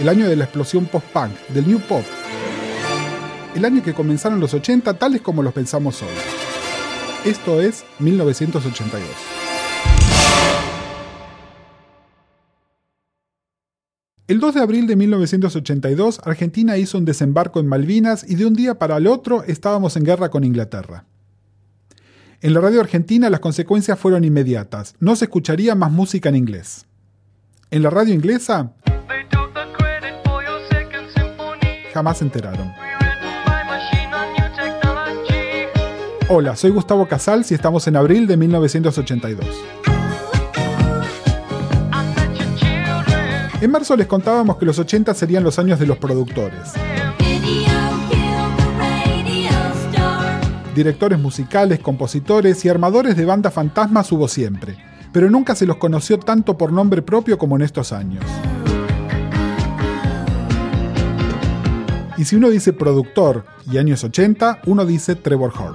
El año de la explosión post-punk, del new pop. El año que comenzaron los 80 tales como los pensamos hoy. Esto es 1982. El 2 de abril de 1982, Argentina hizo un desembarco en Malvinas y de un día para el otro estábamos en guerra con Inglaterra. En la radio argentina las consecuencias fueron inmediatas. No se escucharía más música en inglés. En la radio inglesa jamás se enteraron. Hola, soy Gustavo Casals y estamos en abril de 1982. En marzo les contábamos que los 80 serían los años de los productores. Directores musicales, compositores y armadores de bandas fantasmas hubo siempre, pero nunca se los conoció tanto por nombre propio como en estos años. Y si uno dice productor y años 80, uno dice Trevor Horn.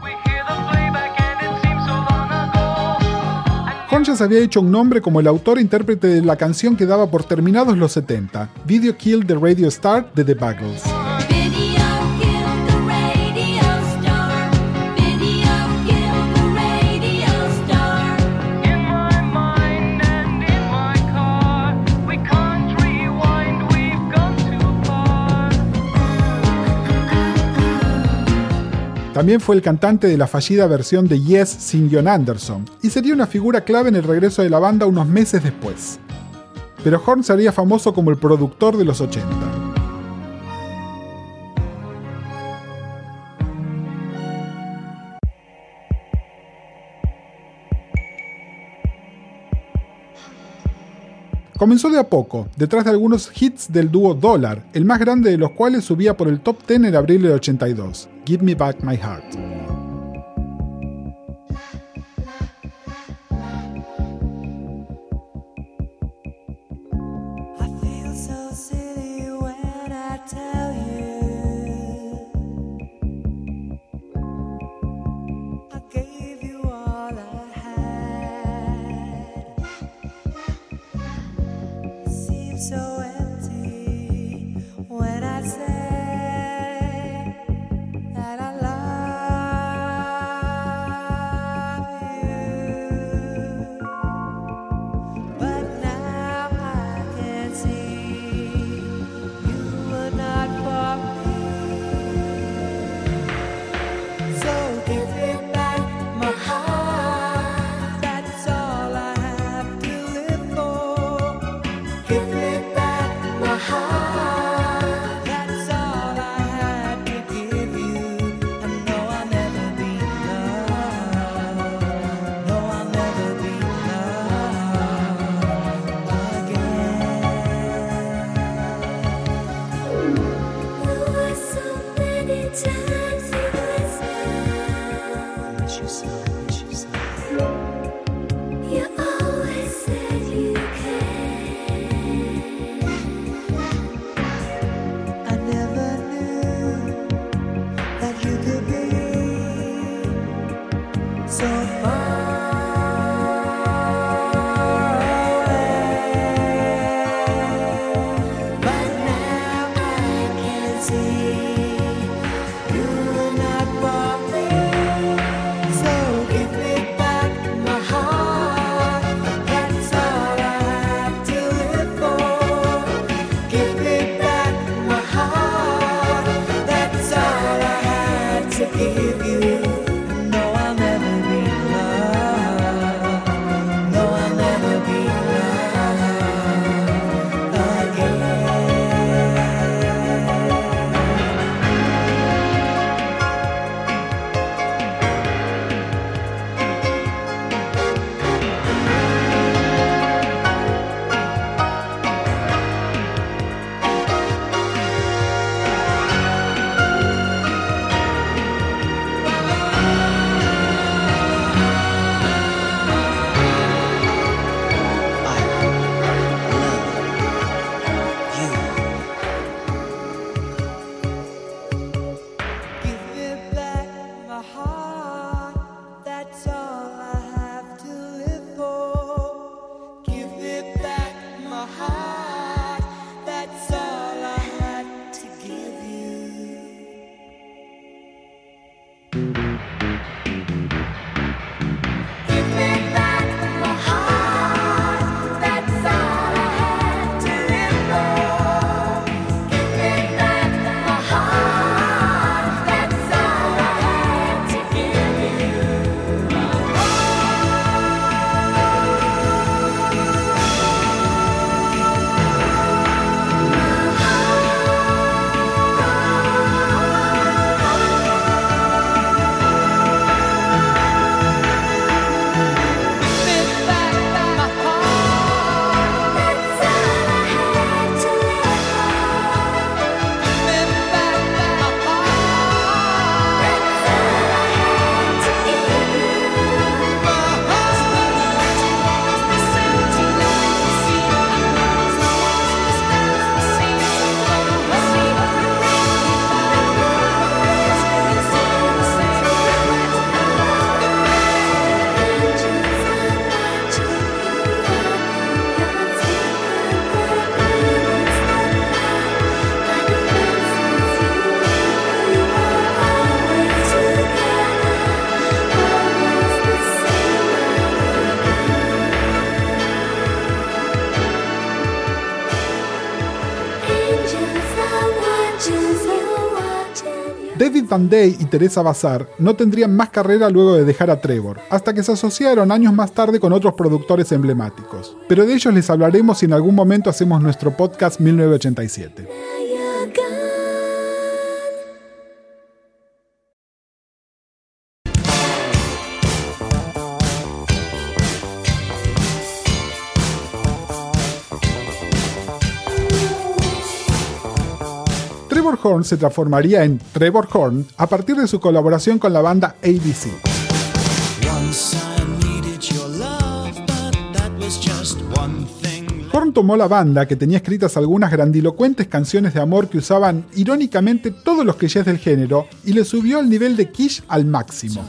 Horn ya se había hecho un nombre como el autor e intérprete de la canción que daba por terminados los 70, Video Kill the Radio Star de The Buggles. También fue el cantante de la fallida versión de Yes sin John Anderson, y sería una figura clave en el regreso de la banda unos meses después. Pero Horn sería famoso como el productor de los 80. Comenzó de a poco, detrás de algunos hits del dúo Dollar, el más grande de los cuales subía por el top 10 en abril del 82, Give Me Back My Heart. Van Day y Teresa Bazar no tendrían más carrera luego de dejar a Trevor, hasta que se asociaron años más tarde con otros productores emblemáticos. Pero de ellos les hablaremos si en algún momento hacemos nuestro podcast 1987. Horn se transformaría en Trevor Horn a partir de su colaboración con la banda ABC. Horn tomó la banda, que tenía escritas algunas grandilocuentes canciones de amor que usaban irónicamente todos los clichés del género, y le subió el nivel de Kish al máximo.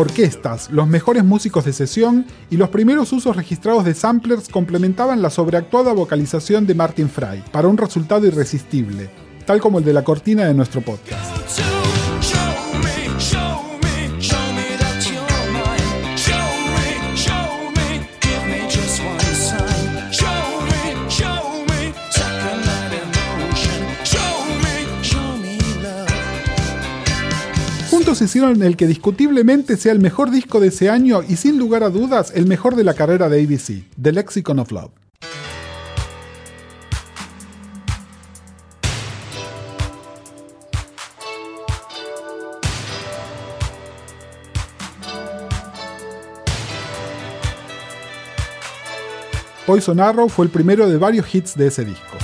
Orquestas, los mejores músicos de sesión y los primeros usos registrados de samplers complementaban la sobreactuada vocalización de Martin Fry para un resultado irresistible, tal como el de la cortina de nuestro podcast. Hicieron el que discutiblemente sea el mejor disco de ese año y sin lugar a dudas el mejor de la carrera de ABC, The Lexicon of Love. Poison Arrow fue el primero de varios hits de ese disco.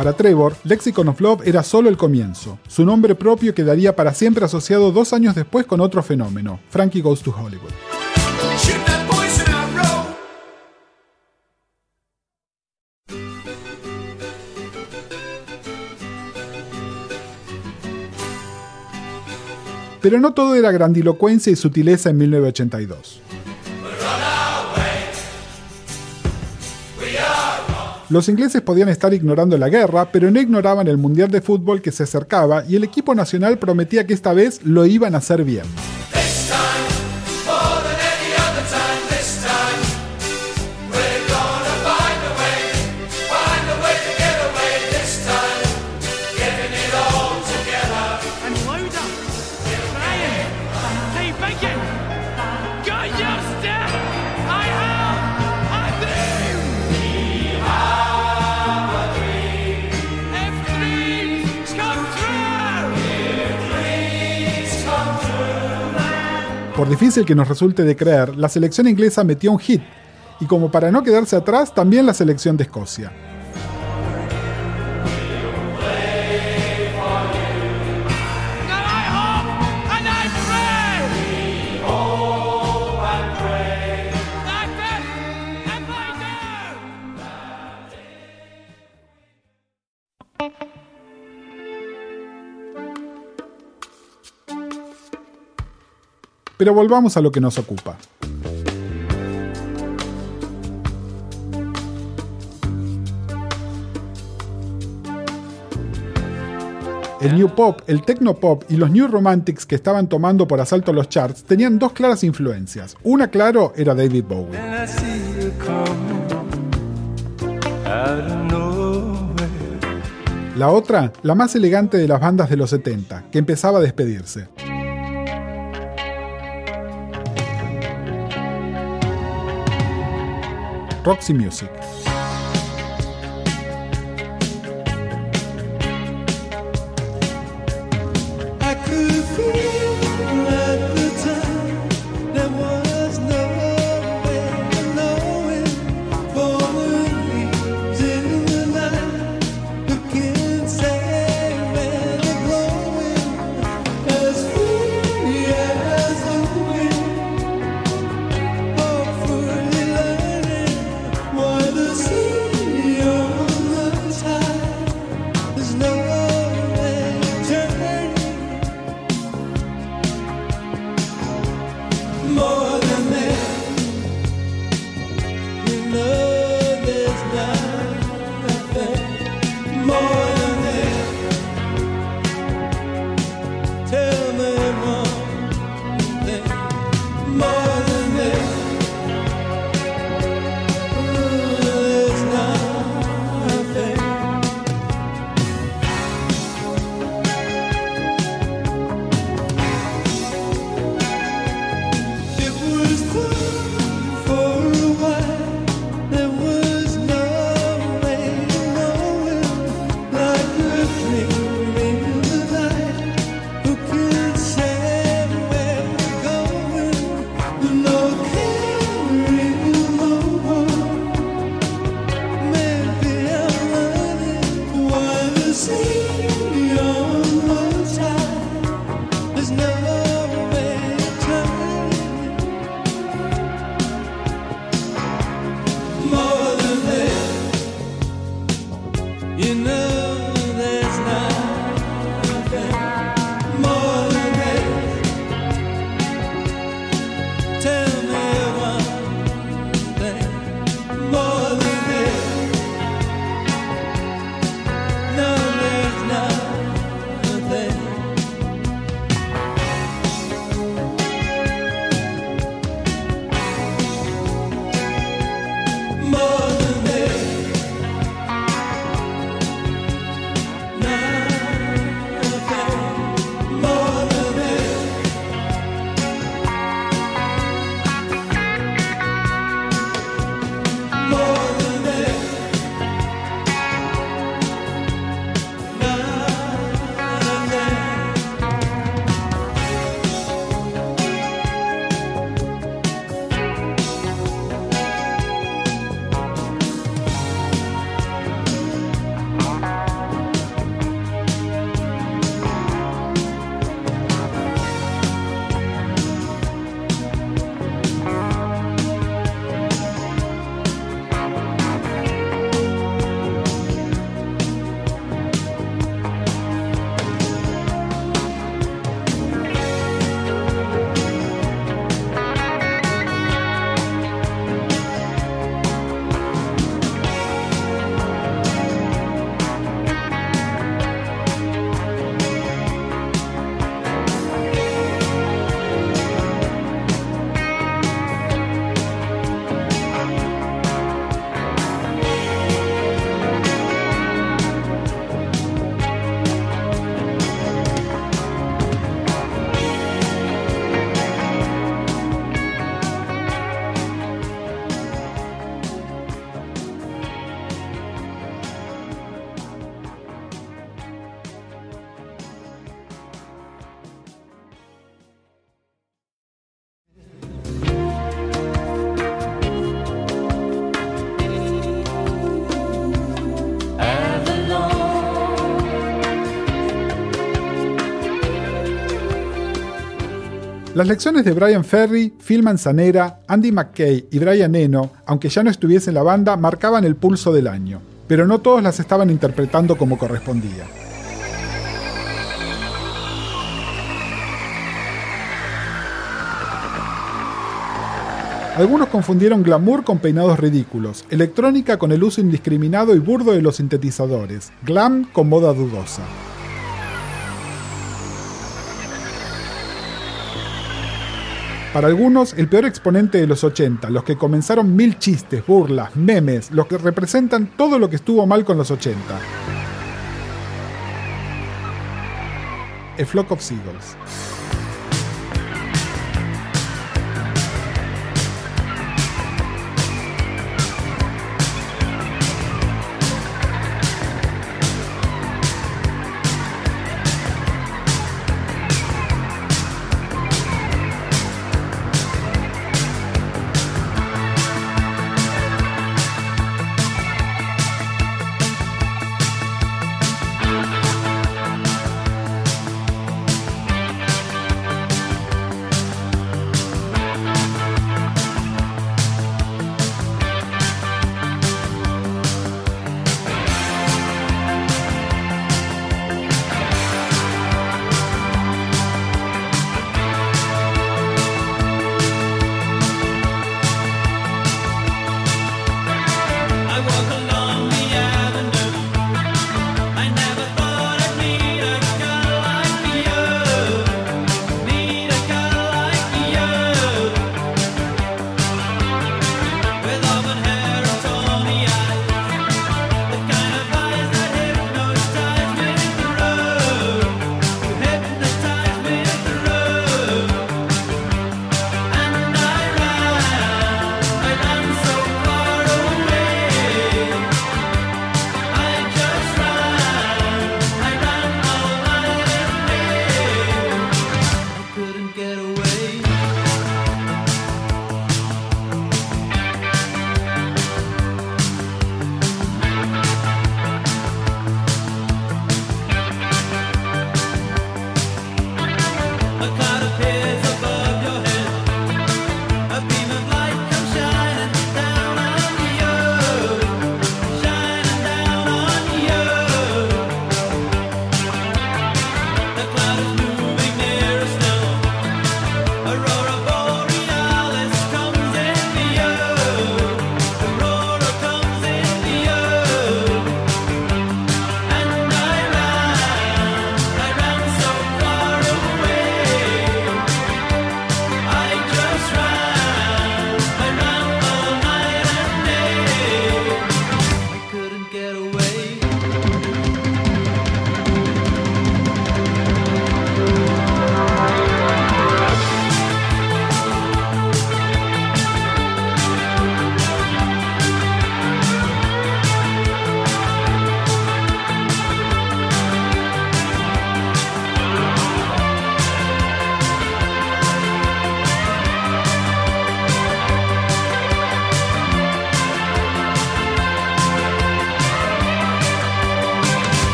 Para Trevor, Lexicon of Love era solo el comienzo. Su nombre propio quedaría para siempre asociado dos años después con otro fenómeno, Frankie Goes to Hollywood. Pero no todo era grandilocuencia y sutileza en 1982. Los ingleses podían estar ignorando la guerra, pero no ignoraban el Mundial de Fútbol que se acercaba y el equipo nacional prometía que esta vez lo iban a hacer bien. Difícil que nos resulte de creer, la selección inglesa metió un hit, y como para no quedarse atrás, también la selección de Escocia. Pero volvamos a lo que nos ocupa. El New Pop, el Techno Pop y los New Romantics que estaban tomando por asalto los charts tenían dos claras influencias. Una, claro, era David Bowie. La otra, la más elegante de las bandas de los 70, que empezaba a despedirse. Roxy Music. Las lecciones de Brian Ferry, Phil Manzanera, Andy McKay y Brian Eno, aunque ya no estuviese en la banda, marcaban el pulso del año, pero no todos las estaban interpretando como correspondía. Algunos confundieron glamour con peinados ridículos, electrónica con el uso indiscriminado y burdo de los sintetizadores, glam con moda dudosa. Para algunos, el peor exponente de los 80, los que comenzaron mil chistes, burlas, memes, los que representan todo lo que estuvo mal con los 80. A Flock of Seagulls.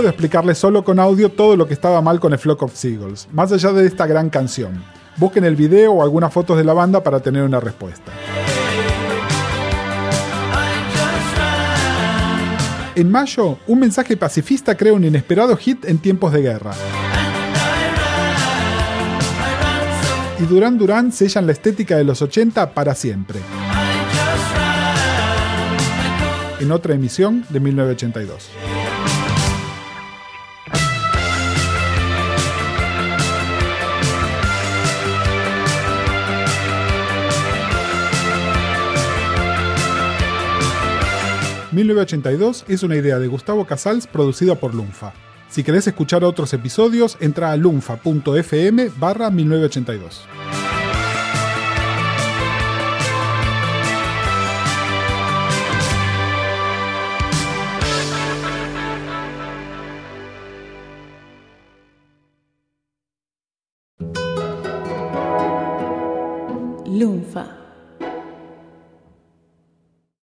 Puedo explicarles solo con audio todo lo que estaba mal con el Flock of Seagulls, más allá de esta gran canción. Busquen el video o algunas fotos de la banda para tener una respuesta. En mayo, un mensaje pacifista crea un inesperado hit en tiempos de guerra. Y Duran Duran sellan la estética de los 80 para siempre. En otra emisión de 1982. ...1982 es una idea de Gustavo Casals producida por Lunfa. Si querés escuchar otros episodios, entra a lunfa.fm barra 1982.